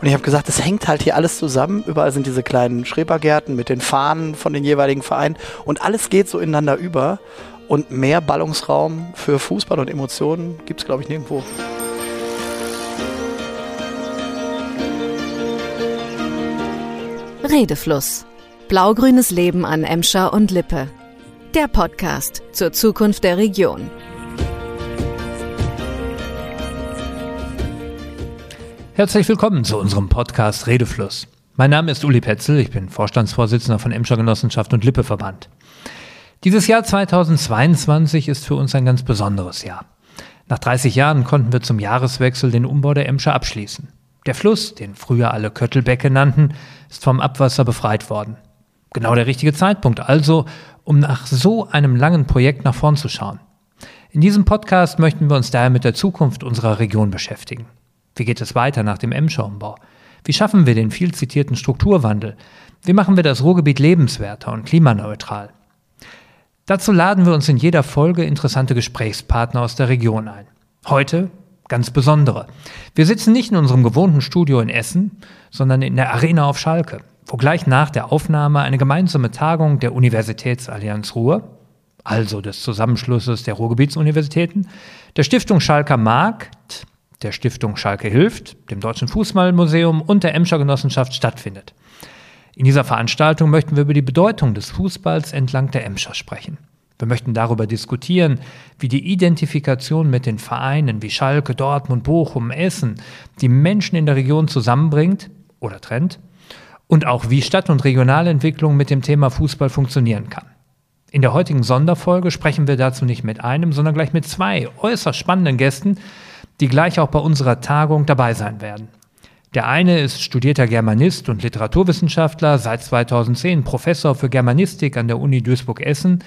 Und ich habe gesagt, es hängt halt hier alles zusammen. Überall sind diese kleinen Schrebergärten mit den Fahnen von den jeweiligen Vereinen und alles geht so ineinander über. Und mehr Ballungsraum für Fußball und Emotionen gibt es, glaube ich, nirgendwo. Redefluss. Blaugrünes Leben an Emscher und Lippe. Der Podcast zur Zukunft der Region. Herzlich willkommen zu unserem Podcast Redefluss. Mein Name ist Uli Petzel, ich bin Vorstandsvorsitzender von Emscher Genossenschaft und Lippeverband. Dieses Jahr 2022 ist für uns ein ganz besonderes Jahr. Nach 30 Jahren konnten wir zum Jahreswechsel den Umbau der Emscher abschließen. Der Fluss, den früher alle Köttelbecke nannten, ist vom Abwasser befreit worden. Genau der richtige Zeitpunkt also, um nach so einem langen Projekt nach vorn zu schauen. In diesem Podcast möchten wir uns daher mit der Zukunft unserer Region beschäftigen. Wie geht es weiter nach dem Emscher-Umbau? Wie schaffen wir den viel zitierten Strukturwandel? Wie machen wir das Ruhrgebiet lebenswerter und klimaneutral? Dazu laden wir uns in jeder Folge interessante Gesprächspartner aus der Region ein. Heute ganz besondere. Wir sitzen nicht in unserem gewohnten Studio in Essen, sondern in der Arena auf Schalke, wo gleich nach der Aufnahme eine gemeinsame Tagung der Universitätsallianz Ruhr, also des Zusammenschlusses der Ruhrgebietsuniversitäten, der Stiftung Schalker Markt, der Stiftung Schalke hilft, dem Deutschen Fußballmuseum und der Emscher Genossenschaft stattfindet. In dieser Veranstaltung möchten wir über die Bedeutung des Fußballs entlang der Emscher sprechen. Wir möchten darüber diskutieren, wie die Identifikation mit den Vereinen wie Schalke, Dortmund, Bochum, Essen die Menschen in der Region zusammenbringt oder trennt und auch wie Stadt- und Regionalentwicklung mit dem Thema Fußball funktionieren kann. In der heutigen Sonderfolge sprechen wir dazu nicht mit einem, sondern gleich mit zwei äußerst spannenden Gästen, die gleich auch bei unserer Tagung dabei sein werden. Der eine ist studierter Germanist und Literaturwissenschaftler, seit 2010 Professor für Germanistik an der Uni Duisburg-Essen,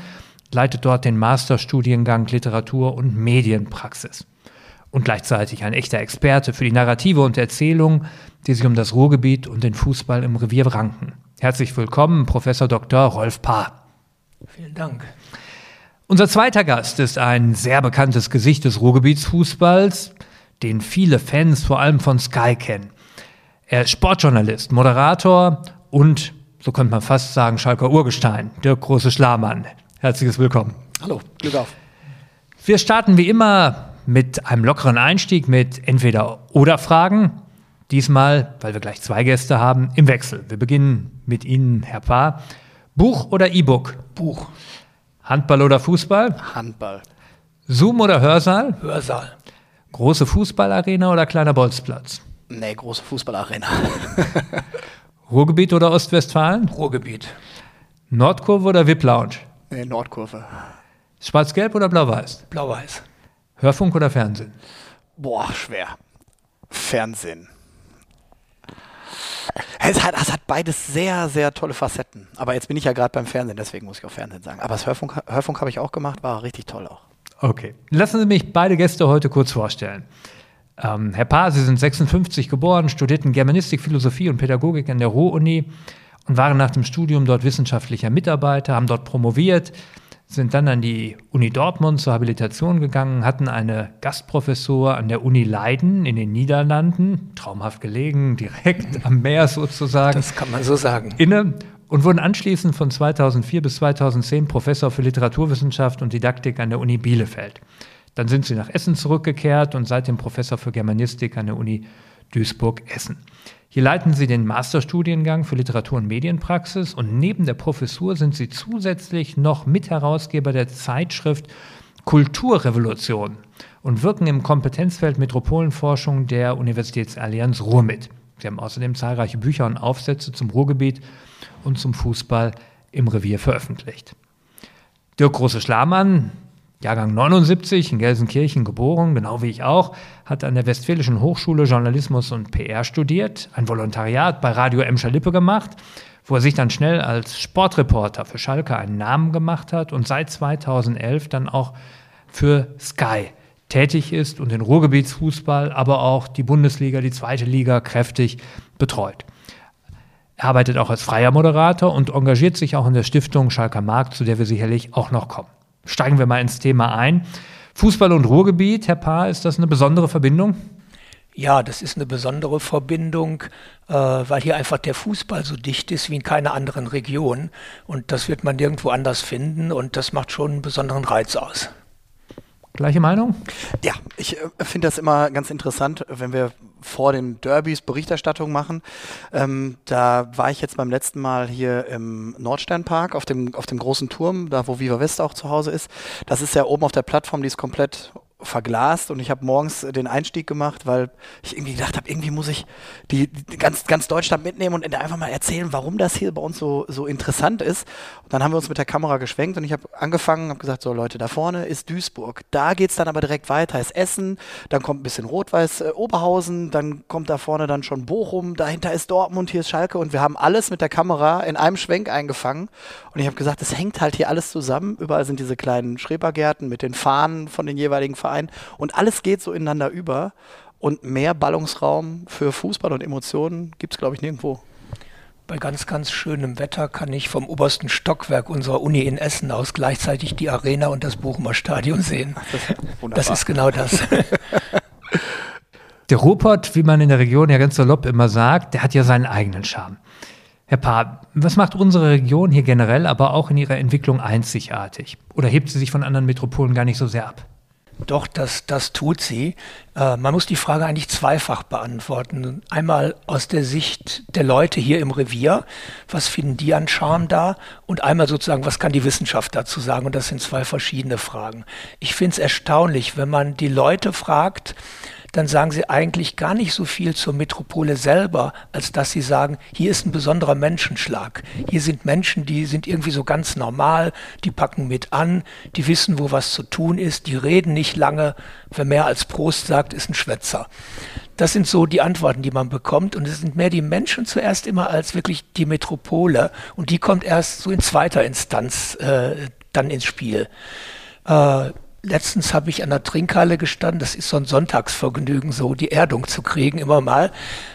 leitet dort den Masterstudiengang Literatur und Medienpraxis. Und gleichzeitig ein echter Experte für die Narrative und Erzählung, die sich um das Ruhrgebiet und den Fußball im Revier ranken. Herzlich willkommen, Professor Dr. Rolf Paar. Vielen Dank. Unser zweiter Gast ist ein sehr bekanntes Gesicht des Ruhrgebietsfußballs, den viele Fans vor allem von Sky kennen. Er ist Sportjournalist, Moderator und, so könnte man fast sagen, Schalker Urgestein, Dirk Große Schlamann. Herzliches Willkommen. Hallo, Glück auf. Wir starten wie immer mit einem lockeren Einstieg mit entweder oder Fragen. Diesmal, weil wir gleich zwei Gäste haben, im Wechsel. Wir beginnen mit Ihnen, Herr Paar. Buch oder E-Book? Buch. Handball oder Fußball? Handball. Zoom oder Hörsaal? Hörsaal. Große Fußballarena oder kleiner Bolzplatz? Nee, große Fußballarena. Ruhrgebiet oder Ostwestfalen? Ruhrgebiet. Nordkurve oder VIP-Lounge? Nee, Nordkurve. Schwarz-Gelb oder Blau-Weiß? Blau-Weiß. Hörfunk oder Fernsehen? Boah, schwer. Fernsehen. Es hat, es hat beides sehr, sehr tolle Facetten. Aber jetzt bin ich ja gerade beim Fernsehen, deswegen muss ich auch Fernsehen sagen. Aber das Hörfunk, Hörfunk habe ich auch gemacht, war richtig toll auch. Okay. Lassen Sie mich beide Gäste heute kurz vorstellen. Ähm, Herr Paar, Sie sind 56 geboren, studierten Germanistik, Philosophie und Pädagogik an der Ruhr-Uni und waren nach dem Studium dort wissenschaftlicher Mitarbeiter, haben dort promoviert, sind dann an die Uni Dortmund zur Habilitation gegangen, hatten eine Gastprofessur an der Uni Leiden in den Niederlanden, traumhaft gelegen, direkt am Meer sozusagen. Das kann man so sagen. Inne und wurden anschließend von 2004 bis 2010 Professor für Literaturwissenschaft und Didaktik an der Uni Bielefeld. Dann sind sie nach Essen zurückgekehrt und seitdem Professor für Germanistik an der Uni Duisburg-Essen. Hier leiten Sie den Masterstudiengang für Literatur und Medienpraxis und neben der Professur sind Sie zusätzlich noch Mitherausgeber der Zeitschrift Kulturrevolution und wirken im Kompetenzfeld Metropolenforschung der Universitätsallianz Ruhr mit. Sie haben außerdem zahlreiche Bücher und Aufsätze zum Ruhrgebiet und zum Fußball im Revier veröffentlicht. Dirk Große-Schlamann, Jahrgang 79 in Gelsenkirchen geboren, genau wie ich auch, hat an der Westfälischen Hochschule Journalismus und PR studiert, ein Volontariat bei Radio Emscher-Lippe gemacht, wo er sich dann schnell als Sportreporter für Schalke einen Namen gemacht hat und seit 2011 dann auch für Sky tätig ist und den Ruhrgebietsfußball, aber auch die Bundesliga, die zweite Liga kräftig betreut. Er arbeitet auch als freier Moderator und engagiert sich auch in der Stiftung Schalker Markt, zu der wir sicherlich auch noch kommen. Steigen wir mal ins Thema ein. Fußball und Ruhrgebiet, Herr Paar, ist das eine besondere Verbindung? Ja, das ist eine besondere Verbindung, äh, weil hier einfach der Fußball so dicht ist wie in keiner anderen Region. Und das wird man nirgendwo anders finden und das macht schon einen besonderen Reiz aus. Gleiche Meinung? Ja, ich äh, finde das immer ganz interessant, wenn wir vor den Derbys Berichterstattung machen. Ähm, da war ich jetzt beim letzten Mal hier im Nordsternpark auf dem, auf dem großen Turm, da wo Viva West auch zu Hause ist. Das ist ja oben auf der Plattform, die ist komplett verglast und ich habe morgens den Einstieg gemacht, weil ich irgendwie gedacht habe, irgendwie muss ich die, die, ganz, ganz Deutschland mitnehmen und einfach mal erzählen, warum das hier bei uns so, so interessant ist. Und dann haben wir uns mit der Kamera geschwenkt und ich habe angefangen, habe gesagt, so Leute, da vorne ist Duisburg. Da geht's dann aber direkt weiter, ist Essen, dann kommt ein bisschen Rot-Weiß äh, Oberhausen, dann kommt da vorne dann schon Bochum, dahinter ist Dortmund, hier ist Schalke und wir haben alles mit der Kamera in einem Schwenk eingefangen und ich habe gesagt, es hängt halt hier alles zusammen. Überall sind diese kleinen Schrebergärten mit den Fahnen von den jeweiligen Vereinen Verein und alles geht so ineinander über und mehr Ballungsraum für Fußball und Emotionen gibt es, glaube ich, nirgendwo. Bei ganz, ganz schönem Wetter kann ich vom obersten Stockwerk unserer Uni in Essen aus gleichzeitig die Arena und das Bochumer Stadion sehen. Das, das ist genau das. Der Ruhrpott, wie man in der Region ja ganz salopp immer sagt, der hat ja seinen eigenen Charme. Herr Paar, was macht unsere Region hier generell, aber auch in ihrer Entwicklung einzigartig? Oder hebt sie sich von anderen Metropolen gar nicht so sehr ab? Doch, das, das tut sie. Äh, man muss die Frage eigentlich zweifach beantworten. Einmal aus der Sicht der Leute hier im Revier, was finden die an Charme da? Und einmal sozusagen, was kann die Wissenschaft dazu sagen? Und das sind zwei verschiedene Fragen. Ich finde es erstaunlich, wenn man die Leute fragt, dann sagen sie eigentlich gar nicht so viel zur Metropole selber, als dass sie sagen, hier ist ein besonderer Menschenschlag. Hier sind Menschen, die sind irgendwie so ganz normal, die packen mit an, die wissen, wo was zu tun ist, die reden nicht lange. Wer mehr als Prost sagt, ist ein Schwätzer. Das sind so die Antworten, die man bekommt. Und es sind mehr die Menschen zuerst immer als wirklich die Metropole. Und die kommt erst so in zweiter Instanz äh, dann ins Spiel. Äh, letztens habe ich an der Trinkhalle gestanden, das ist so ein Sonntagsvergnügen, so die Erdung zu kriegen, immer mal,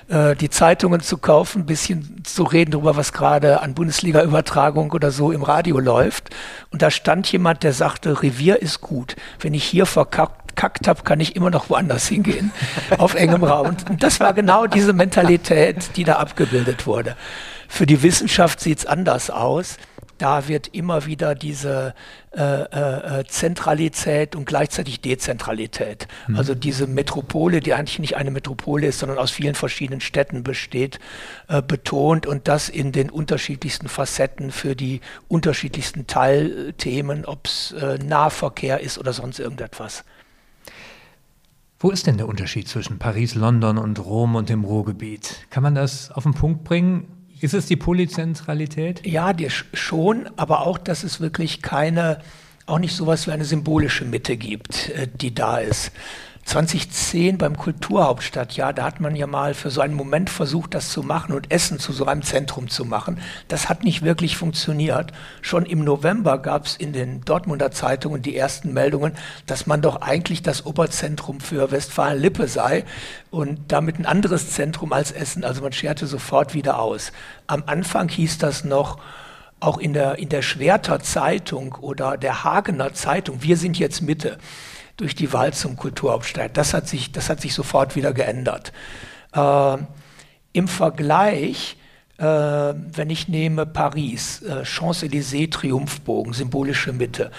äh, die Zeitungen zu kaufen, ein bisschen zu reden darüber, was gerade an Bundesliga-Übertragung oder so im Radio läuft. Und da stand jemand, der sagte, Revier ist gut. Wenn ich hier verkackt kackt habe, kann ich immer noch woanders hingehen, auf engem Raum. Und das war genau diese Mentalität, die da abgebildet wurde. Für die Wissenschaft sieht es anders aus da wird immer wieder diese äh, äh, äh, Zentralität und gleichzeitig Dezentralität, mhm. also diese Metropole, die eigentlich nicht eine Metropole ist, sondern aus vielen verschiedenen Städten besteht, äh, betont und das in den unterschiedlichsten Facetten für die unterschiedlichsten Teilthemen, ob es äh, Nahverkehr ist oder sonst irgendetwas. Wo ist denn der Unterschied zwischen Paris, London und Rom und dem Ruhrgebiet? Kann man das auf den Punkt bringen? Ist es die Polyzentralität? Ja, die schon, aber auch, dass es wirklich keine, auch nicht sowas wie eine symbolische Mitte gibt, äh, die da ist. 2010 beim Kulturhauptstadtjahr, da hat man ja mal für so einen Moment versucht, das zu machen und Essen zu so einem Zentrum zu machen. Das hat nicht wirklich funktioniert. Schon im November gab es in den Dortmunder Zeitungen die ersten Meldungen, dass man doch eigentlich das Oberzentrum für Westfalen-Lippe sei und damit ein anderes Zentrum als Essen. Also man scherte sofort wieder aus. Am Anfang hieß das noch, auch in der, in der Schwerter Zeitung oder der Hagener Zeitung, wir sind jetzt Mitte durch die Wahl zum Kulturhauptstadt. Das hat sich, das hat sich sofort wieder geändert. Äh, Im Vergleich, äh, wenn ich nehme Paris, äh, Champs-Élysées, Triumphbogen, symbolische Mitte,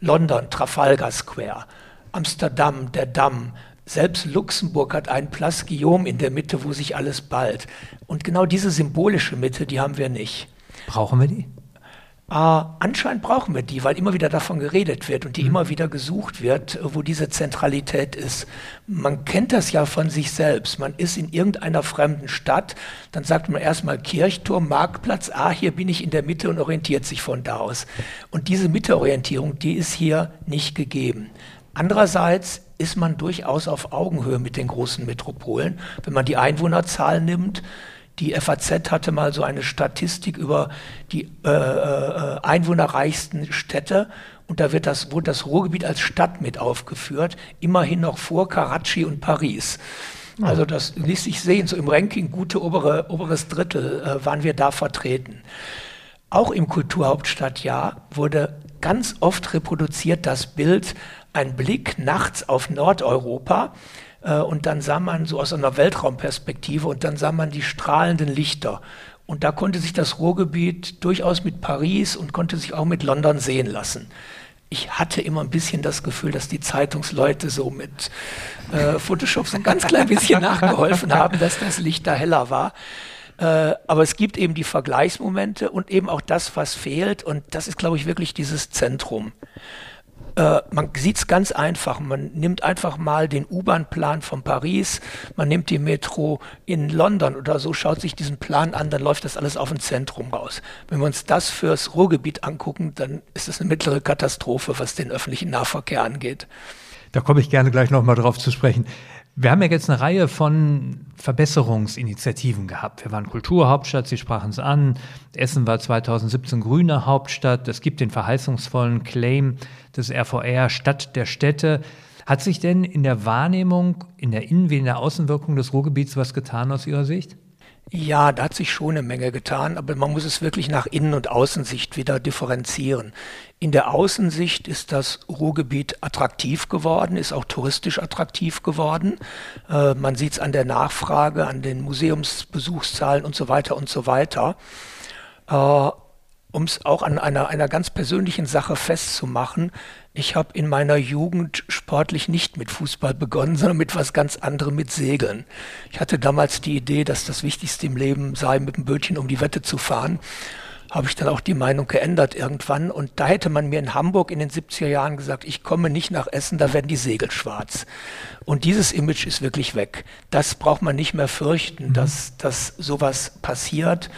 London, Trafalgar Square, Amsterdam, der Damm, selbst Luxemburg hat einen Place Guillaume in der Mitte, wo sich alles ballt. Und genau diese symbolische Mitte, die haben wir nicht. Brauchen wir die? Äh, anscheinend brauchen wir die, weil immer wieder davon geredet wird und die mhm. immer wieder gesucht wird, wo diese Zentralität ist. Man kennt das ja von sich selbst. Man ist in irgendeiner fremden Stadt, dann sagt man erstmal Kirchturm, Marktplatz, ah, hier bin ich in der Mitte und orientiert sich von da aus. Und diese Mitteorientierung, die ist hier nicht gegeben. Andererseits ist man durchaus auf Augenhöhe mit den großen Metropolen. Wenn man die Einwohnerzahl nimmt, die FAZ hatte mal so eine Statistik über die äh, äh, einwohnerreichsten Städte. Und da wird das, wurde das Ruhrgebiet als Stadt mit aufgeführt, immerhin noch vor Karachi und Paris. Also das ließ sich sehen, so im Ranking gute obere, oberes Drittel äh, waren wir da vertreten. Auch im Kulturhauptstadtjahr wurde ganz oft reproduziert das Bild, ein Blick nachts auf Nordeuropa Äh, und dann sah man so aus einer Weltraumperspektive und dann sah man die strahlenden Lichter. Und da konnte sich das Ruhrgebiet durchaus mit Paris und konnte sich auch mit London sehen lassen. Ich hatte immer ein bisschen das Gefühl, dass die Zeitungsleute so mit äh, Photoshop so ein ganz klein bisschen nachgeholfen haben, dass das Licht da heller war. Äh, aber es gibt eben die Vergleichsmomente und eben auch das, was fehlt. Und das ist, glaube ich, wirklich dieses Zentrum. Äh, man sieht es ganz einfach. Man nimmt einfach mal den U-Bahn-Plan von Paris, man nimmt die Metro in London oder so, schaut sich diesen Plan an, dann läuft das alles auf ein Zentrum raus. Wenn wir uns das fürs Ruhrgebiet angucken, dann ist das eine mittlere Katastrophe, was den öffentlichen Nahverkehr angeht. Da komme ich gerne gleich nochmal drauf zu sprechen. Wir haben ja jetzt eine Reihe von Verbesserungsinitiativen gehabt. Wir waren Kulturhauptstadt, Sie sprachen es an. Essen war 2017 grüne Hauptstadt. Es gibt den verheißungsvollen Claim des RVR Stadt der Städte. Hat sich denn in der Wahrnehmung, in der Innen- wie in der Außenwirkung des Ruhrgebiets was getan aus Ihrer Sicht? Ja, da hat sich schon eine Menge getan, aber man muss es wirklich nach Innen- und Außensicht wieder differenzieren. In der Außensicht ist das Ruhrgebiet attraktiv geworden, ist auch touristisch attraktiv geworden. Äh, man sieht es an der Nachfrage, an den Museumsbesuchszahlen und so weiter und so weiter. Äh, um es auch an einer, einer ganz persönlichen Sache festzumachen, ich habe in meiner Jugend sportlich nicht mit Fußball begonnen, sondern mit was ganz anderem, mit Segeln. Ich hatte damals die Idee, dass das Wichtigste im Leben sei, mit dem Bötchen um die Wette zu fahren. Habe ich dann auch die Meinung geändert irgendwann. Und da hätte man mir in Hamburg in den 70er Jahren gesagt, ich komme nicht nach Essen, da werden die Segel schwarz. Und dieses Image ist wirklich weg. Das braucht man nicht mehr fürchten, mhm. dass, dass sowas passiert.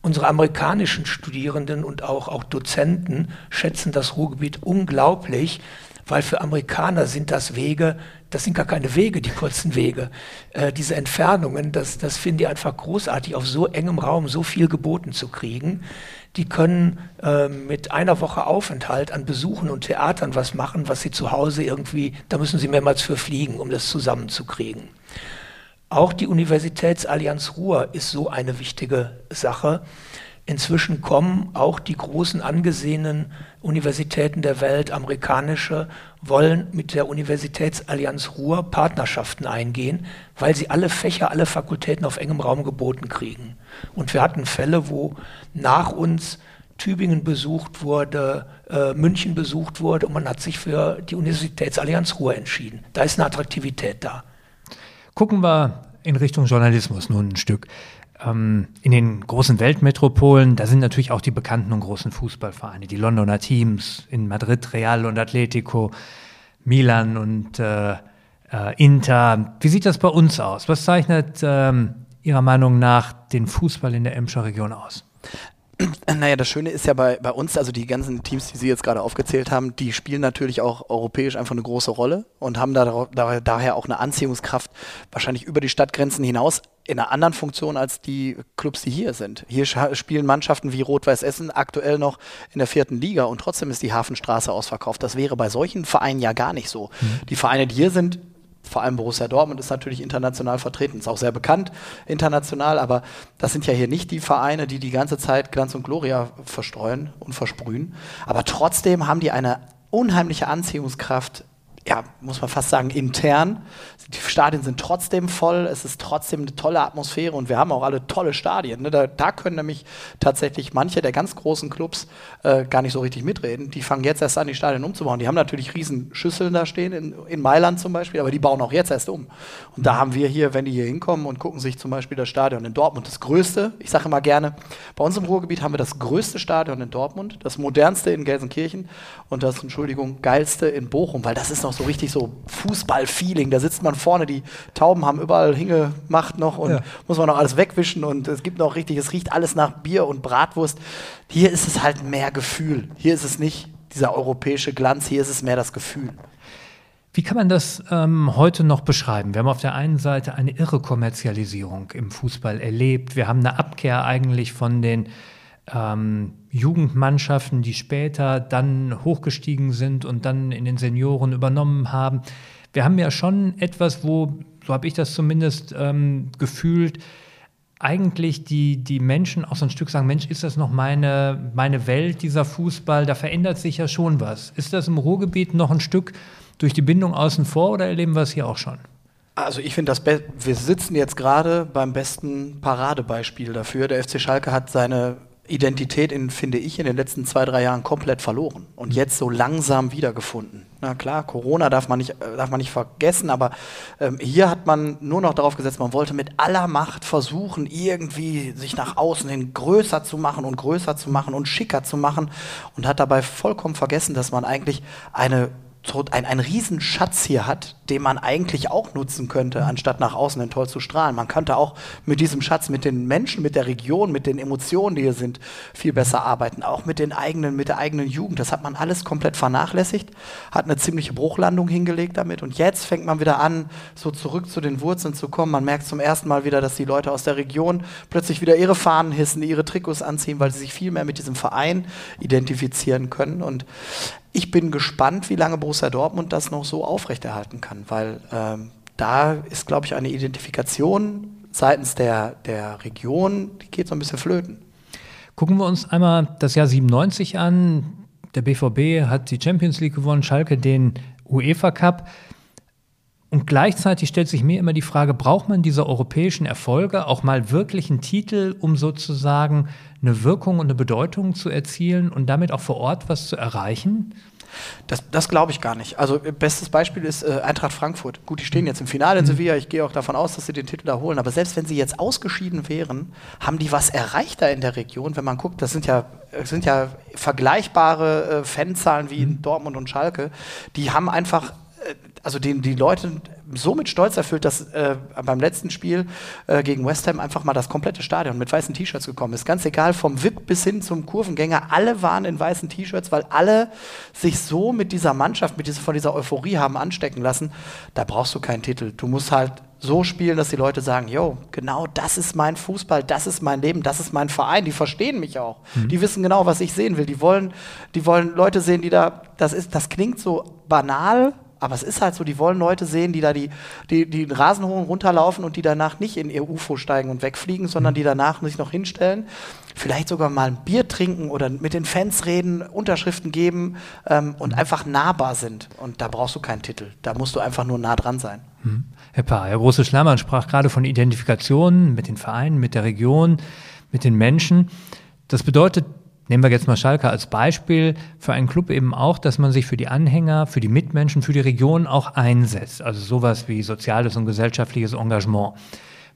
Unsere amerikanischen Studierenden und auch, auch Dozenten schätzen das Ruhrgebiet unglaublich, weil für Amerikaner sind das Wege, das sind gar keine Wege, die kurzen Wege. Äh, diese Entfernungen, das, das finden die einfach großartig, auf so engem Raum so viel geboten zu kriegen. Die können äh, mit einer Woche Aufenthalt an Besuchen und Theatern was machen, was sie zu Hause irgendwie, da müssen sie mehrmals für fliegen, um das zusammenzukriegen. Auch die Universitätsallianz Ruhr ist so eine wichtige Sache. Inzwischen kommen auch die großen angesehenen Universitäten der Welt, amerikanische, wollen mit der Universitätsallianz Ruhr Partnerschaften eingehen, weil sie alle Fächer, alle Fakultäten auf engem Raum geboten kriegen. Und wir hatten Fälle, wo nach uns Tübingen besucht wurde, äh, München besucht wurde und man hat sich für die Universitätsallianz Ruhr entschieden. Da ist eine Attraktivität da. Gucken wir in Richtung Journalismus nun ein Stück. Ähm, in den großen Weltmetropolen, da sind natürlich auch die bekannten und großen Fußballvereine, die Londoner Teams, in Madrid Real und Atletico, Milan und äh, äh, Inter. Wie sieht das bei uns aus? Was zeichnet ähm, Ihrer Meinung nach den Fußball in der Emscher Region aus? Naja, das Schöne ist ja bei, bei uns, also die ganzen Teams, die Sie jetzt gerade aufgezählt haben, die spielen natürlich auch europäisch einfach eine große Rolle und haben da, da, daher auch eine Anziehungskraft wahrscheinlich über die Stadtgrenzen hinaus in einer anderen Funktion als die Clubs, die hier sind. Hier spielen Mannschaften wie Rot-Weiß Essen aktuell noch in der vierten Liga und trotzdem ist die Hafenstraße ausverkauft. Das wäre bei solchen Vereinen ja gar nicht so. Mhm. Die Vereine, die hier sind, vor allem Borussia Dortmund ist natürlich international vertreten, ist auch sehr bekannt international, aber das sind ja hier nicht die Vereine, die die ganze Zeit Glanz und Gloria verstreuen und versprühen. Aber trotzdem haben die eine unheimliche Anziehungskraft ja, muss man fast sagen, intern. Die Stadien sind trotzdem voll, es ist trotzdem eine tolle Atmosphäre und wir haben auch alle tolle Stadien. Ne? Da, da, können nämlich tatsächlich manche der ganz großen Clubs äh, gar nicht so richtig mitreden. Die fangen jetzt erst an, die Stadien umzubauen. Die haben natürlich riesen Schüsseln da stehen, in, in Mailand zum Beispiel, aber die bauen auch jetzt erst um. Und da haben wir hier, wenn die hier hinkommen und gucken sich zum Beispiel das Stadion in Dortmund, das größte, ich sage immer gerne, bei uns im Ruhrgebiet haben wir das größte Stadion in Dortmund, das modernste in Gelsenkirchen und das, Entschuldigung, geilste in Bochum, weil das ist noch so richtig so Fußball-Feeling. Da sitzt man vorne, die Tauben haben überall hingemacht noch und ja. muss man noch alles wegwischen und es gibt noch richtig, es riecht alles nach Bier und Bratwurst. Hier ist es halt mehr Gefühl. Hier ist es nicht dieser europäische Glanz, hier ist es mehr das Gefühl. Wie kann man das ähm, heute noch beschreiben? Wir haben auf der einen Seite eine irre Kommerzialisierung im Fußball erlebt. Wir haben eine Abkehr eigentlich von den ähm, Jugendmannschaften, die später dann hochgestiegen sind und dann in den Senioren übernommen haben. Wir haben ja schon etwas, wo, so habe ich das zumindest ähm, gefühlt, eigentlich die, die Menschen auch so ein Stück sagen, Mensch, ist das noch meine, meine Welt, dieser Fußball? Da verändert sich ja schon was. Ist das im Ruhrgebiet noch ein Stück durch die Bindung außen vor oder erleben wir es hier auch schon? Also ich finde wir sitzen jetzt gerade beim besten Paradebeispiel dafür. Der FC Schalke hat seine Identität, in, finde ich, in den letzten zwei, drei Jahren komplett verloren und jetzt so langsam wiedergefunden. Na klar, Corona darf man nicht, äh, darf man nicht vergessen, aber ähm, hier hat man nur noch darauf gesetzt, man wollte mit aller Macht versuchen, irgendwie sich nach außen hin größer zu machen und größer zu machen und schicker zu machen und hat dabei vollkommen vergessen, dass man eigentlich eine ein, ein Riesenschatz hier hat, den man eigentlich auch nutzen könnte, anstatt nach außen hin toll zu strahlen. Man könnte auch mit diesem Schatz, mit den Menschen, mit der Region, mit den Emotionen, die hier sind, viel besser arbeiten. Auch mit den eigenen, mit der eigenen Jugend. Das hat man alles komplett vernachlässigt, hat eine ziemliche Bruchlandung hingelegt damit. Und jetzt fängt man wieder an, so zurück zu den Wurzeln zu kommen. Man merkt zum ersten Mal wieder, dass die Leute aus der Region plötzlich wieder ihre Fahnen hissen, ihre Trikots anziehen, weil sie sich viel mehr mit diesem Verein identifizieren können. Und ich bin gespannt, wie lange Borussia Dortmund das noch so aufrechterhalten kann, weil ähm, da ist, glaube ich, eine Identifikation seitens der, der Region, die geht so ein bisschen flöten. Gucken wir uns einmal das Jahr 97 an. Der BVB hat die Champions League gewonnen, Schalke den UEFA Cup. Und gleichzeitig stellt sich mir immer die Frage, braucht man diese europäischen Erfolge auch mal wirklich einen Titel, um sozusagen eine Wirkung und eine Bedeutung zu erzielen und damit auch vor Ort was zu erreichen? Das, das glaube ich gar nicht. Also bestes Beispiel ist äh, Eintracht Frankfurt. Gut, die stehen jetzt im Finale in mhm. Sevilla. Ich gehe auch davon aus, dass sie den Titel da holen. Aber selbst wenn sie jetzt ausgeschieden wären, haben die was erreicht da in der Region. Wenn man guckt, das sind ja, sind ja vergleichbare äh, Fanzahlen wie in mhm. Dortmund und Schalke. Die haben einfach äh, also den die Leute so mit Stolz erfüllt, dass äh, beim letzten Spiel äh, gegen West Ham einfach mal das komplette Stadion mit weißen T-Shirts gekommen ist. Ganz egal, vom VIP bis hin zum Kurvengänger, alle waren in weißen T-Shirts, weil alle sich so mit dieser Mannschaft, mit dieser, von dieser Euphorie haben anstecken lassen. Da brauchst du keinen Titel. Du musst halt so spielen, dass die Leute sagen, yo, genau das ist mein Fußball, das ist mein Leben, das ist mein Verein. Die verstehen mich auch. Mhm. Die wissen genau, was ich sehen will. Die wollen, die wollen Leute sehen, die da, das ist, das klingt so banal, aber es ist halt so, die wollen Leute sehen, die da die, die, die Rasenhohen runterlaufen und die danach nicht in ihr UFO steigen und wegfliegen, sondern die danach sich noch hinstellen, vielleicht sogar mal ein Bier trinken oder mit den Fans reden, Unterschriften geben ähm, und einfach nahbar sind. Und da brauchst du keinen Titel. Da musst du einfach nur nah dran sein. Hm. Herr Paar, Herr Große Schlammann sprach gerade von Identifikation mit den Vereinen, mit der Region, mit den Menschen. Das bedeutet, Nehmen wir jetzt mal Schalke als Beispiel für einen Club eben auch, dass man sich für die Anhänger, für die Mitmenschen, für die Region auch einsetzt. Also sowas wie soziales und gesellschaftliches Engagement.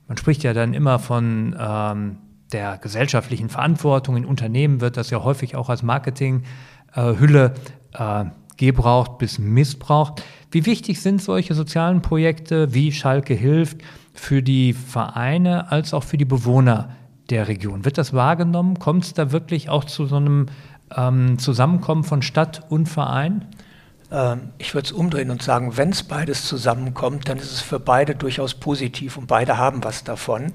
Man spricht ja dann immer von ähm, der gesellschaftlichen Verantwortung. In Unternehmen wird das ja häufig auch als Marketinghülle äh, äh, gebraucht bis missbraucht. Wie wichtig sind solche sozialen Projekte wie Schalke hilft für die Vereine als auch für die Bewohner der Region. Wird das wahrgenommen? Kommt es da wirklich auch zu so einem ähm, Zusammenkommen von Stadt und Verein? Ähm, ich würde es umdrehen und sagen, wenn es beides zusammenkommt, dann ist es für beide durchaus positiv und beide haben was davon.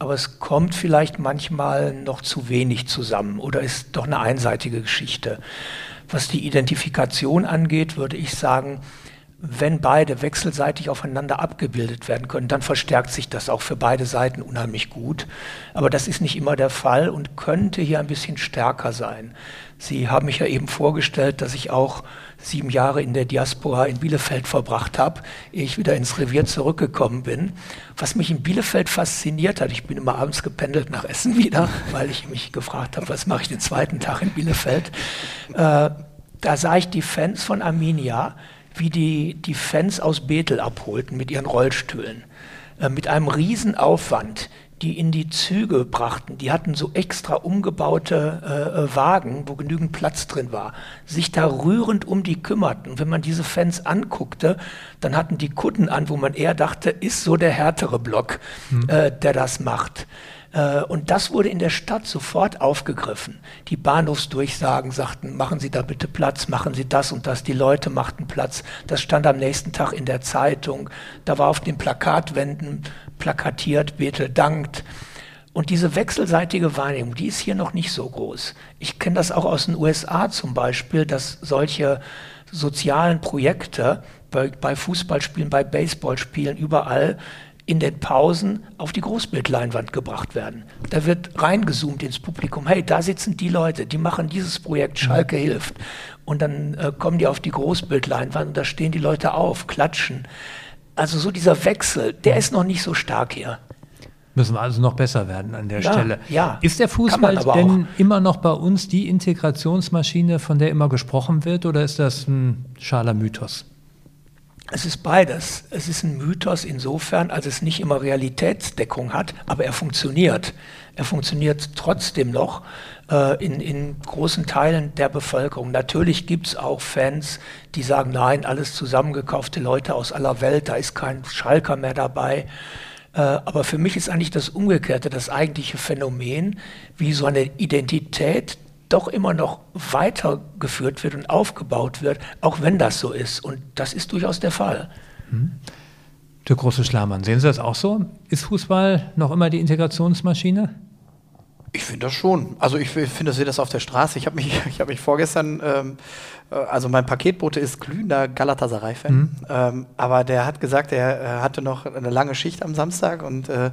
Aber es kommt vielleicht manchmal noch zu wenig zusammen oder ist doch eine einseitige Geschichte. Was die Identifikation angeht, würde ich sagen, wenn beide wechselseitig aufeinander abgebildet werden können, dann verstärkt sich das auch für beide Seiten unheimlich gut. Aber das ist nicht immer der Fall und könnte hier ein bisschen stärker sein. Sie haben mich ja eben vorgestellt, dass ich auch sieben Jahre in der Diaspora in Bielefeld verbracht habe, ehe ich wieder ins Revier zurückgekommen bin. Was mich in Bielefeld fasziniert hat, ich bin immer abends gependelt nach Essen wieder, weil ich mich gefragt habe, was mache ich den zweiten Tag in Bielefeld. Äh, da sah ich die Fans von Arminia, wie die, die Fans aus Bethel abholten mit ihren Rollstühlen. Äh, mit einem Riesenaufwand, die in die Züge brachten. Die hatten so extra umgebaute äh, äh, Wagen, wo genügend Platz drin war, sich da rührend um die kümmerten. Und wenn man diese Fans anguckte, dann hatten die Kutten an, wo man eher dachte, ist so der härtere Block, hm. äh, der das macht. Äh, und das wurde in der Stadt sofort aufgegriffen. Die Bahnhofsdurchsagen sagten, machen Sie da bitte Platz, machen Sie das und das. Die Leute machten Platz. Das stand am nächsten Tag in der Zeitung. Da war auf den Plakatwänden plakatiert, Bethel dankt. Und diese wechselseitige Wahrnehmung, die ist hier noch nicht so groß. Ich kenne das auch aus den USA zum Beispiel, dass solche sozialen Projekte bei, bei Fußballspielen, bei Baseballspielen, überall in den Pausen auf die Großbildleinwand gebracht werden. Da wird reingezoomt ins Publikum, hey, da sitzen die Leute, die machen dieses Projekt, Schalke mhm. hilft. Und dann äh, kommen die auf die Großbildleinwand und da stehen die Leute auf, klatschen. Also so dieser Wechsel, der ist noch nicht so stark hier. Müssen wir also noch besser werden an der Ja, Stelle. ja. Ist der Fußball denn immer noch bei uns die Integrationsmaschine, von der immer gesprochen wird, oder ist das ein schaler Mythos? Es ist beides. Es ist ein Mythos insofern, als es nicht immer Realitätsdeckung hat, aber er funktioniert. Er funktioniert trotzdem noch äh, in, in großen Teilen der Bevölkerung. Natürlich gibt es auch Fans, die sagen, nein, alles zusammengekaufte Leute aus aller Welt, da ist kein Schalker mehr dabei. Äh, aber für mich ist eigentlich das Umgekehrte, das eigentliche Phänomen, wie so eine Identität doch immer noch weitergeführt wird und aufgebaut wird, auch wenn das so ist. Und das ist durchaus der Fall. Der große Schlamann, sehen Sie das auch so? Ist Fußball noch immer die Integrationsmaschine? Ich finde das schon. Also ich finde, sehe das auf der Straße. Ich habe mich, ich habe mich vorgestern, ähm, äh, also mein Paketbote ist glühender Galatasaray-Fan, ähm, aber der hat gesagt, er äh, hatte noch eine lange Schicht am Samstag und äh,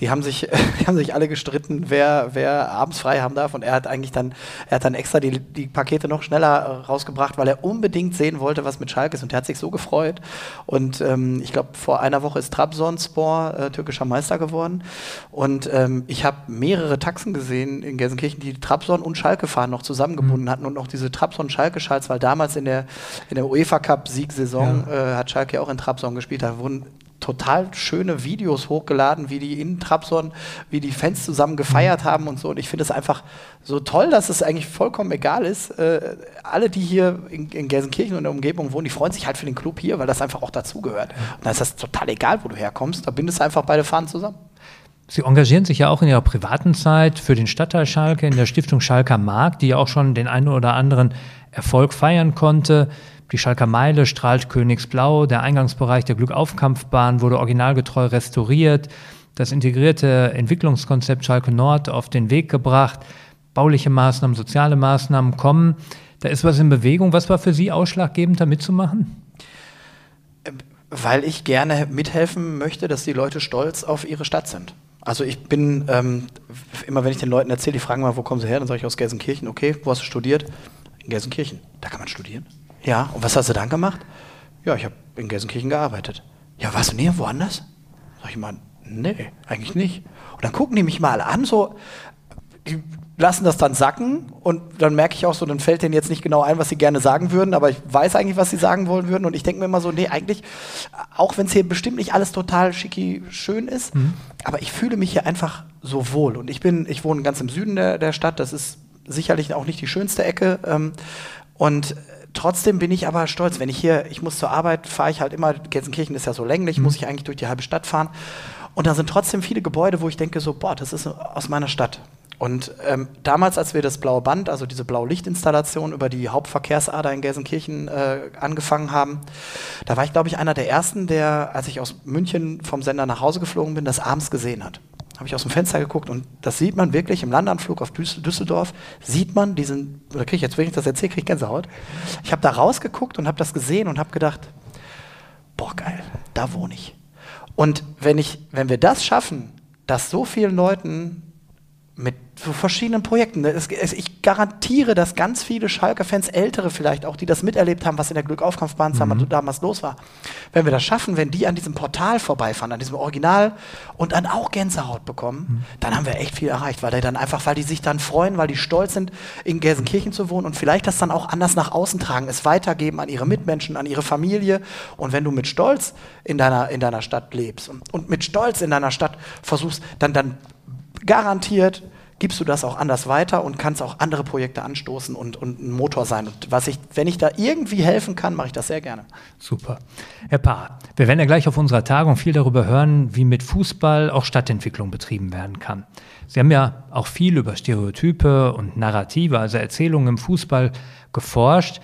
die haben sich, die haben sich alle gestritten, wer, wer abends frei haben darf. Und er hat eigentlich dann, er hat dann extra die, die Pakete noch schneller äh, rausgebracht, weil er unbedingt sehen wollte, was mit Schalke ist. Und er hat sich so gefreut. Und ähm, ich glaube, vor einer Woche ist Trabzonspor äh, türkischer Meister geworden. Und ähm, ich habe mehrere Taxen gesehen in Gelsenkirchen, die Trabzon und Schalke fahren noch zusammengebunden hatten und noch diese Trabzon-Schalke-Schalts, weil damals in der, in der UEFA Cup-Siegsaison äh, hat Schalke ja auch in Trabzon gespielt, da wurden total schöne Videos hochgeladen, wie die in Trabzon, wie die Fans zusammen gefeiert haben und so. Und ich finde es einfach so toll, dass es eigentlich vollkommen egal ist. Äh, alle, die hier in, in Gelsenkirchen und der Umgebung wohnen, die freuen sich halt für den Club hier, weil das einfach auch dazugehört. Und da ist das total egal, wo du herkommst. Da bindest du einfach beide Fahnen zusammen. Sie engagieren sich ja auch in Ihrer privaten Zeit für den Stadtteil Schalke in der Stiftung Schalker Markt, die ja auch schon den einen oder anderen Erfolg feiern konnte. Die Schalker Meile strahlt Königsblau, der Eingangsbereich der Glückaufkampfbahn wurde originalgetreu restauriert, das integrierte Entwicklungskonzept Schalke Nord auf den Weg gebracht, bauliche Maßnahmen, soziale Maßnahmen kommen. Da ist was in Bewegung. Was war für Sie ausschlaggebend, da mitzumachen? Weil ich gerne mithelfen möchte, dass die Leute stolz auf ihre Stadt sind. Also ich bin, ähm, immer wenn ich den Leuten erzähle, die fragen mal, wo kommen sie her, dann sage ich aus Gelsenkirchen, okay, wo hast du studiert? In Gelsenkirchen. Da kann man studieren. Ja, und was hast du dann gemacht? Ja, ich habe in Gelsenkirchen gearbeitet. Ja, warst du nie woanders? Sag ich mal, nee, eigentlich nicht. Und dann gucken die mich mal an, so, die lassen das dann sacken und dann merke ich auch so, dann fällt denen jetzt nicht genau ein, was sie gerne sagen würden, aber ich weiß eigentlich, was sie sagen wollen würden und ich denke mir immer so, nee, eigentlich, auch wenn es hier bestimmt nicht alles total schicki schön ist, aber ich fühle mich hier einfach so wohl und ich bin, ich wohne ganz im Süden der, der Stadt, das ist sicherlich auch nicht die schönste Ecke ähm, und trotzdem bin ich aber stolz, wenn ich hier, ich muss zur Arbeit, fahre ich halt immer, Gelsenkirchen ist ja so länglich, muss ich eigentlich durch die halbe Stadt fahren und da sind trotzdem viele Gebäude, wo ich denke so, boah, das ist aus meiner Stadt. Und ähm, damals, als wir das blaue Band, also diese blaue Lichtinstallation über die Hauptverkehrsader in Gelsenkirchen äh, angefangen haben, da war ich, glaube ich, einer der ersten, der, als ich aus München vom Sender nach Hause geflogen bin, das abends gesehen hat. Habe ich aus dem Fenster geguckt und das sieht man wirklich im Landanflug auf Düssel Düsseldorf, sieht man diesen, oder kriege ich jetzt, wenn ich das erzähle, kriege ich Gänsehaut. Ich habe da rausgeguckt und habe das gesehen und habe gedacht, boah, geil, da wohne ich. Und wenn, ich, wenn wir das schaffen, dass so vielen Leuten mit so verschiedenen Projekten. Es, es, ich garantiere, dass ganz viele Schalke-Fans, ältere vielleicht auch, die das miterlebt haben, was in der Glückaufkampfbahn mhm. damals los war, wenn wir das schaffen, wenn die an diesem Portal vorbeifahren, an diesem Original und dann auch Gänsehaut bekommen, mhm. dann haben wir echt viel erreicht, weil die dann einfach, weil die sich dann freuen, weil die stolz sind, in Gelsenkirchen zu wohnen und vielleicht das dann auch anders nach außen tragen, es weitergeben an ihre Mitmenschen, an ihre Familie. Und wenn du mit Stolz in deiner, in deiner Stadt lebst und, und mit Stolz in deiner Stadt versuchst, dann, dann garantiert gibst du das auch anders weiter und kannst auch andere Projekte anstoßen und, und ein Motor sein. Und was ich, wenn ich da irgendwie helfen kann, mache ich das sehr gerne. Super. Herr Paar, wir werden ja gleich auf unserer Tagung viel darüber hören, wie mit Fußball auch Stadtentwicklung betrieben werden kann. Sie haben ja auch viel über Stereotype und Narrative, also Erzählungen im Fußball geforscht.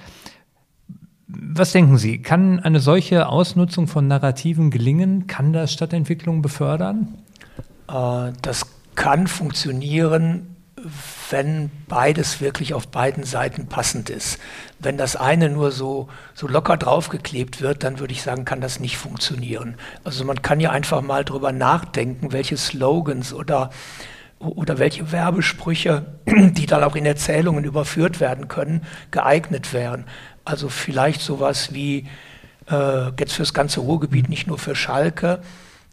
Was denken Sie, kann eine solche Ausnutzung von Narrativen gelingen? Kann das Stadtentwicklung befördern? Äh, das kann funktionieren, wenn beides wirklich auf beiden Seiten passend ist. Wenn das eine nur so, so locker draufgeklebt wird, dann würde ich sagen, kann das nicht funktionieren. Also man kann ja einfach mal drüber nachdenken, welche Slogans oder, oder welche Werbesprüche, die dann auch in Erzählungen überführt werden können, geeignet wären. Also vielleicht sowas wie, äh, jetzt fürs ganze Ruhrgebiet, nicht nur für Schalke.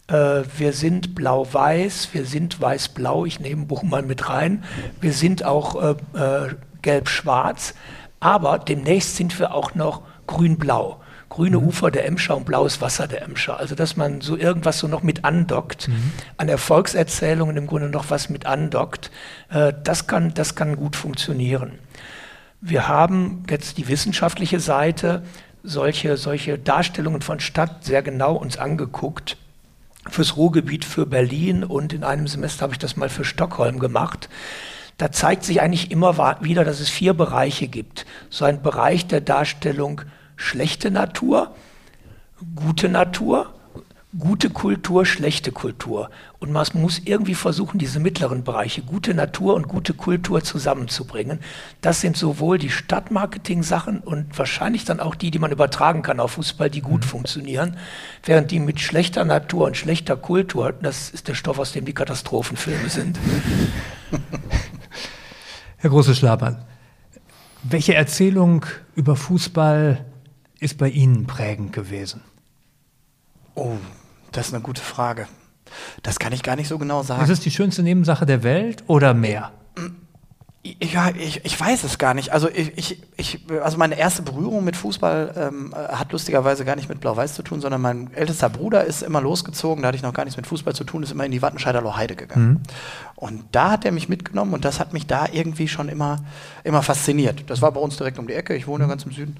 Äh, wir sind blau-weiß, wir sind weiß-blau, ich nehme mal mit rein. Wir sind auch äh, äh, gelb-schwarz, aber demnächst sind wir auch noch grün-blau grüne mhm. Ufer der Emscher und blaues Wasser der Emscher. Also dass man so irgendwas so noch mit andockt, mhm. an Erfolgserzählungen im Grunde noch was mit andockt, äh, das, kann, das kann gut funktionieren. Wir haben jetzt die wissenschaftliche Seite, solche, solche Darstellungen von Stadt sehr genau uns angeguckt. Fürs Ruhrgebiet, für Berlin und in einem Semester habe ich das mal für Stockholm gemacht. Da zeigt sich eigentlich immer wieder, dass es vier Bereiche gibt. So ein Bereich der Darstellung schlechte Natur, gute Natur, gute Kultur, schlechte Kultur. Und man muss irgendwie versuchen, diese mittleren Bereiche, gute Natur und gute Kultur zusammenzubringen. Das sind sowohl die Stadtmarketing-Sachen und wahrscheinlich dann auch die, die man übertragen kann auf Fußball, die gut mhm. funktionieren. Während die mit schlechter Natur und schlechter Kultur, das ist der Stoff, aus dem die Katastrophenfilme sind. Herr Große Schlabern, welche Erzählung über Fußball ist bei Ihnen prägend gewesen? Oh, das ist eine gute Frage. Das kann ich gar nicht so genau sagen. Ist es die schönste Nebensache der Welt oder mehr? Ja, ich, ich weiß es gar nicht. Also ich, ich, also meine erste Berührung mit Fußball ähm, hat lustigerweise gar nicht mit Blau-Weiß zu tun, sondern mein ältester Bruder ist immer losgezogen, da hatte ich noch gar nichts mit Fußball zu tun, ist immer in die Wattenscheider Loheide gegangen. Mhm. Und da hat er mich mitgenommen und das hat mich da irgendwie schon immer, immer fasziniert. Das war bei uns direkt um die Ecke, ich wohne ja ganz im Süden.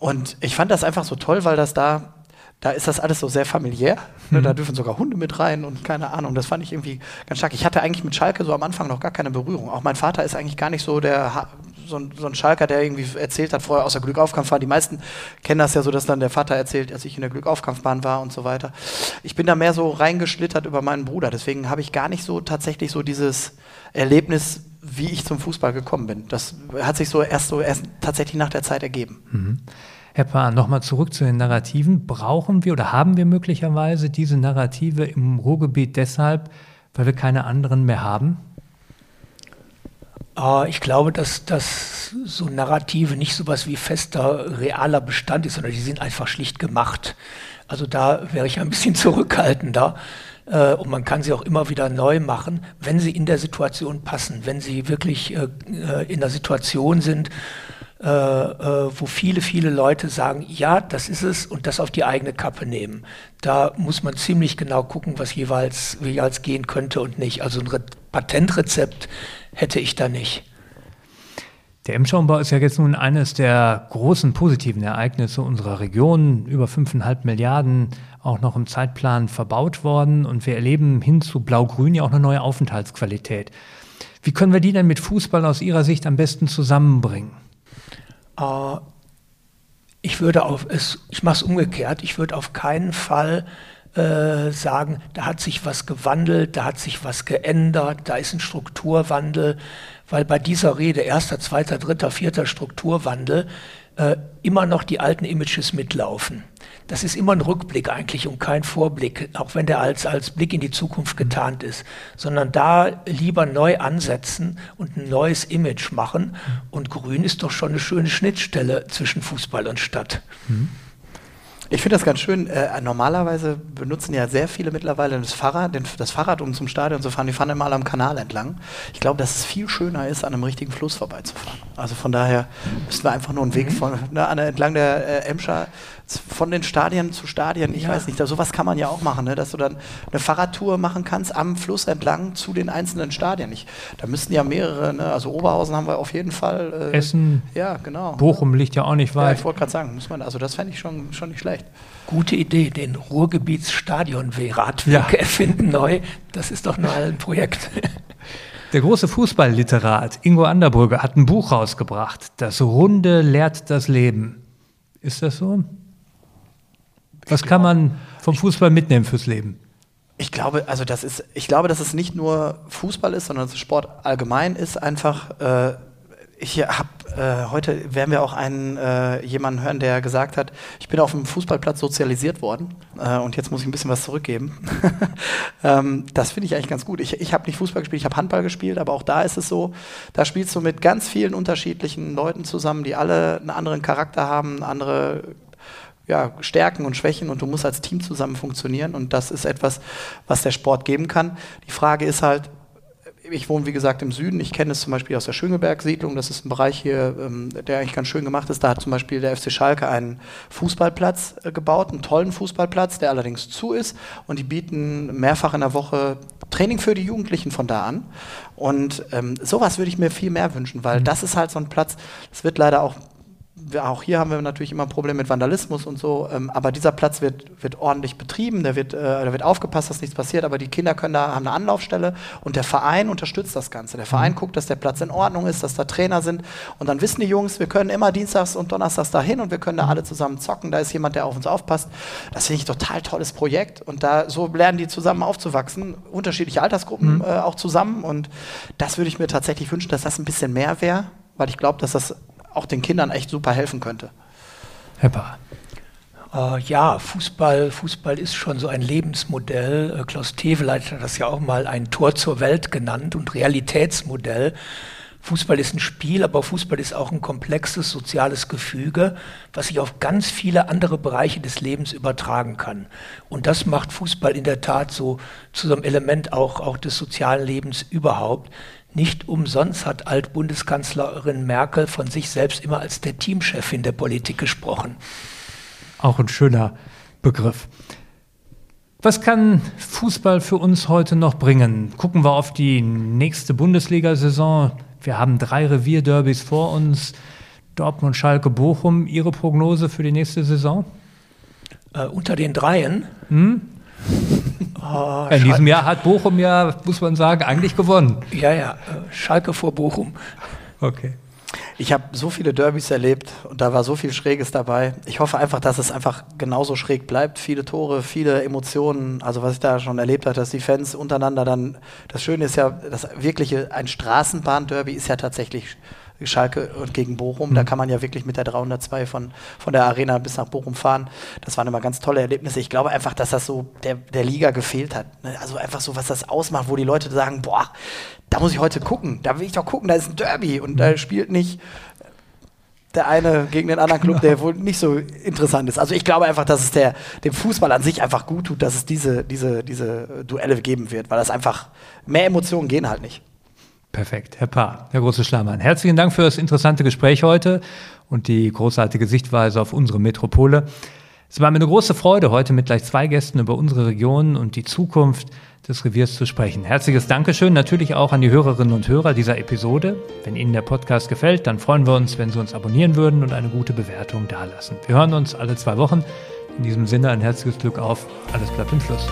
Und ich fand das einfach so toll, weil das da da ist das alles so sehr familiär. Ne, mhm. Da dürfen sogar Hunde mit rein und keine Ahnung. Das fand ich irgendwie ganz stark. Ich hatte eigentlich mit Schalke so am Anfang noch gar keine Berührung. Auch mein Vater ist eigentlich gar nicht so der so ein, so ein Schalker, der irgendwie erzählt hat, vorher aus der Glückaufkampfbahn. Die meisten kennen das ja so, dass dann der Vater erzählt, als ich in der Glückaufkampfbahn war und so weiter. Ich bin da mehr so reingeschlittert über meinen Bruder. Deswegen habe ich gar nicht so tatsächlich so dieses Erlebnis, wie ich zum Fußball gekommen bin. Das hat sich so erst so erst tatsächlich nach der Zeit ergeben. Mhm. Herr Paar, nochmal zurück zu den Narrativen. Brauchen wir oder haben wir möglicherweise diese Narrative im Ruhrgebiet deshalb, weil wir keine anderen mehr haben? Uh, ich glaube, dass, dass so Narrative nicht so was wie fester, realer Bestand ist, sondern die sind einfach schlicht gemacht. Also da wäre ich ein bisschen zurückhaltender. Uh, und man kann sie auch immer wieder neu machen, wenn sie in der Situation passen, wenn sie wirklich uh, in der Situation sind, äh, äh, wo viele, viele Leute sagen, ja, das ist es und das auf die eigene Kappe nehmen. Da muss man ziemlich genau gucken, was jeweils, jeweils gehen könnte und nicht. Also ein Re Patentrezept hätte ich da nicht. Der Emschaumbau ist ja jetzt nun eines der großen positiven Ereignisse unserer Region. Über 5,5 Milliarden auch noch im Zeitplan verbaut worden und wir erleben hin zu Blau-Grün ja auch eine neue Aufenthaltsqualität. Wie können wir die denn mit Fußball aus Ihrer Sicht am besten zusammenbringen? Äh, ich würde auf es, ich mache es umgekehrt, ich würde auf keinen Fall äh, sagen, da hat sich was gewandelt, da hat sich was geändert, da ist ein Strukturwandel, weil bei dieser Rede erster, zweiter, dritter, vierter Strukturwandel äh, immer noch die alten Images mitlaufen das ist immer ein Rückblick eigentlich und kein Vorblick, auch wenn der als, als Blick in die Zukunft getarnt ist, sondern da lieber neu ansetzen und ein neues Image machen. Und Grün ist doch schon eine schöne Schnittstelle zwischen Fußball und Stadt. Mhm. Ich finde das ganz schön. Äh, normalerweise benutzen ja sehr viele mittlerweile das Fahrrad, den, das Fahrrad, um zum Stadion zu fahren. Die fahren immer alle am Kanal entlang. Ich glaube, dass es viel schöner ist, an einem richtigen Fluss vorbeizufahren. Also von daher müssen wir einfach nur einen Weg mhm. von, ne, an, entlang der äh, Emscher von den Stadien zu Stadien. Ich ja. weiß nicht, da, sowas kann man ja auch machen, ne, dass du dann eine Fahrradtour machen kannst am Fluss entlang zu den einzelnen Stadien. Ich, da müssten ja mehrere, ne, also Oberhausen haben wir auf jeden Fall. Äh, Essen. Ja, genau. Bochum liegt ja auch nicht weit. Ja, ich wollte gerade sagen, muss man, also das fände ich schon, schon nicht schlecht schlecht. Gute Idee, den Ruhrgebietsstadion-Radweg ja. erfinden neu. Das ist doch mal ein Projekt. Der große Fußballliterat Ingo Anderbrügge hat ein Buch rausgebracht. Das Runde lehrt das Leben. Ist das so? Was kann man vom Fußball mitnehmen fürs Leben? Ich glaube, also das ist, ich glaube, dass es nicht nur Fußball ist, sondern dass Sport allgemein ist. Einfach äh, ich habe äh, heute werden wir auch einen äh, jemanden hören, der gesagt hat, ich bin auf dem Fußballplatz sozialisiert worden äh, und jetzt muss ich ein bisschen was zurückgeben. ähm, das finde ich eigentlich ganz gut. Ich, ich habe nicht Fußball gespielt, ich habe Handball gespielt, aber auch da ist es so, da spielst du mit ganz vielen unterschiedlichen Leuten zusammen, die alle einen anderen Charakter haben, andere ja, Stärken und Schwächen und du musst als Team zusammen funktionieren und das ist etwas, was der Sport geben kann. Die Frage ist halt, ich wohne, wie gesagt, im Süden. Ich kenne es zum Beispiel aus der Schöngeberg-Siedlung. Das ist ein Bereich hier, ähm, der eigentlich ganz schön gemacht ist. Da hat zum Beispiel der FC Schalke einen Fußballplatz äh, gebaut, einen tollen Fußballplatz, der allerdings zu ist. Und die bieten mehrfach in der Woche Training für die Jugendlichen von da an. Und ähm, sowas würde ich mir viel mehr wünschen, weil mhm. das ist halt so ein Platz, das wird leider auch auch hier haben wir natürlich immer Probleme mit Vandalismus und so, ähm, aber dieser Platz wird, wird ordentlich betrieben, da wird, äh, da wird aufgepasst, dass nichts passiert, aber die Kinder können da, haben eine Anlaufstelle und der Verein unterstützt das Ganze. Der Verein mhm. guckt, dass der Platz in Ordnung ist, dass da Trainer sind und dann wissen die Jungs, wir können immer dienstags und donnerstags dahin und wir können da alle zusammen zocken, da ist jemand, der auf uns aufpasst. Das finde ich ein total tolles Projekt und da so lernen die zusammen aufzuwachsen, unterschiedliche Altersgruppen mhm. äh, auch zusammen und das würde ich mir tatsächlich wünschen, dass das ein bisschen mehr wäre, weil ich glaube, dass das auch den Kindern echt super helfen könnte. Herr Paar. Äh, ja, Fußball, Fußball ist schon so ein Lebensmodell. Äh, Klaus Teweleit hat das ja auch mal ein Tor zur Welt genannt und Realitätsmodell. Fußball ist ein Spiel, aber Fußball ist auch ein komplexes soziales Gefüge, was sich auf ganz viele andere Bereiche des Lebens übertragen kann. Und das macht Fußball in der Tat so zu so einem Element auch, auch des sozialen Lebens überhaupt. Nicht umsonst hat Altbundeskanzlerin Merkel von sich selbst immer als der Teamchefin der Politik gesprochen. Auch ein schöner Begriff. Was kann Fußball für uns heute noch bringen? Gucken wir auf die nächste Bundesliga-Saison. Wir haben drei Revierderbys vor uns. Dortmund, Schalke, Bochum. Ihre Prognose für die nächste Saison? Äh, unter den Dreien? Hm? Oh, In diesem Jahr hat Bochum ja, muss man sagen, eigentlich gewonnen. Ja, ja, Schalke vor Bochum. Okay. Ich habe so viele Derbys erlebt und da war so viel Schräges dabei. Ich hoffe einfach, dass es einfach genauso schräg bleibt. Viele Tore, viele Emotionen. Also was ich da schon erlebt habe, dass die Fans untereinander dann. Das Schöne ist ja, das wirkliche ein Straßenbahn-Derby ist ja tatsächlich Schalke und gegen Bochum. Mhm. Da kann man ja wirklich mit der 302 von, von der Arena bis nach Bochum fahren. Das waren immer ganz tolle Erlebnisse. Ich glaube einfach, dass das so der, der Liga gefehlt hat. Ne? Also einfach so, was das ausmacht, wo die Leute sagen, boah, da muss ich heute gucken, da will ich doch gucken, da ist ein Derby und mhm. da spielt nicht der eine gegen den anderen Club, genau. der wohl nicht so interessant ist. Also ich glaube einfach, dass es der, dem Fußball an sich einfach gut tut, dass es diese, diese, diese Duelle geben wird, weil das einfach, mehr Emotionen gehen halt nicht. Perfekt. Herr Paar, Herr Große Schlamann, herzlichen Dank für das interessante Gespräch heute und die großartige Sichtweise auf unsere Metropole. Es war mir eine große Freude, heute mit gleich zwei Gästen über unsere Region und die Zukunft des Reviers zu sprechen. Herzliches Dankeschön natürlich auch an die Hörerinnen und Hörer dieser Episode. Wenn Ihnen der Podcast gefällt, dann freuen wir uns, wenn Sie uns abonnieren würden und eine gute Bewertung dalassen. Wir hören uns alle zwei Wochen. In diesem Sinne ein herzliches Glück auf. Alles bleibt im Fluss.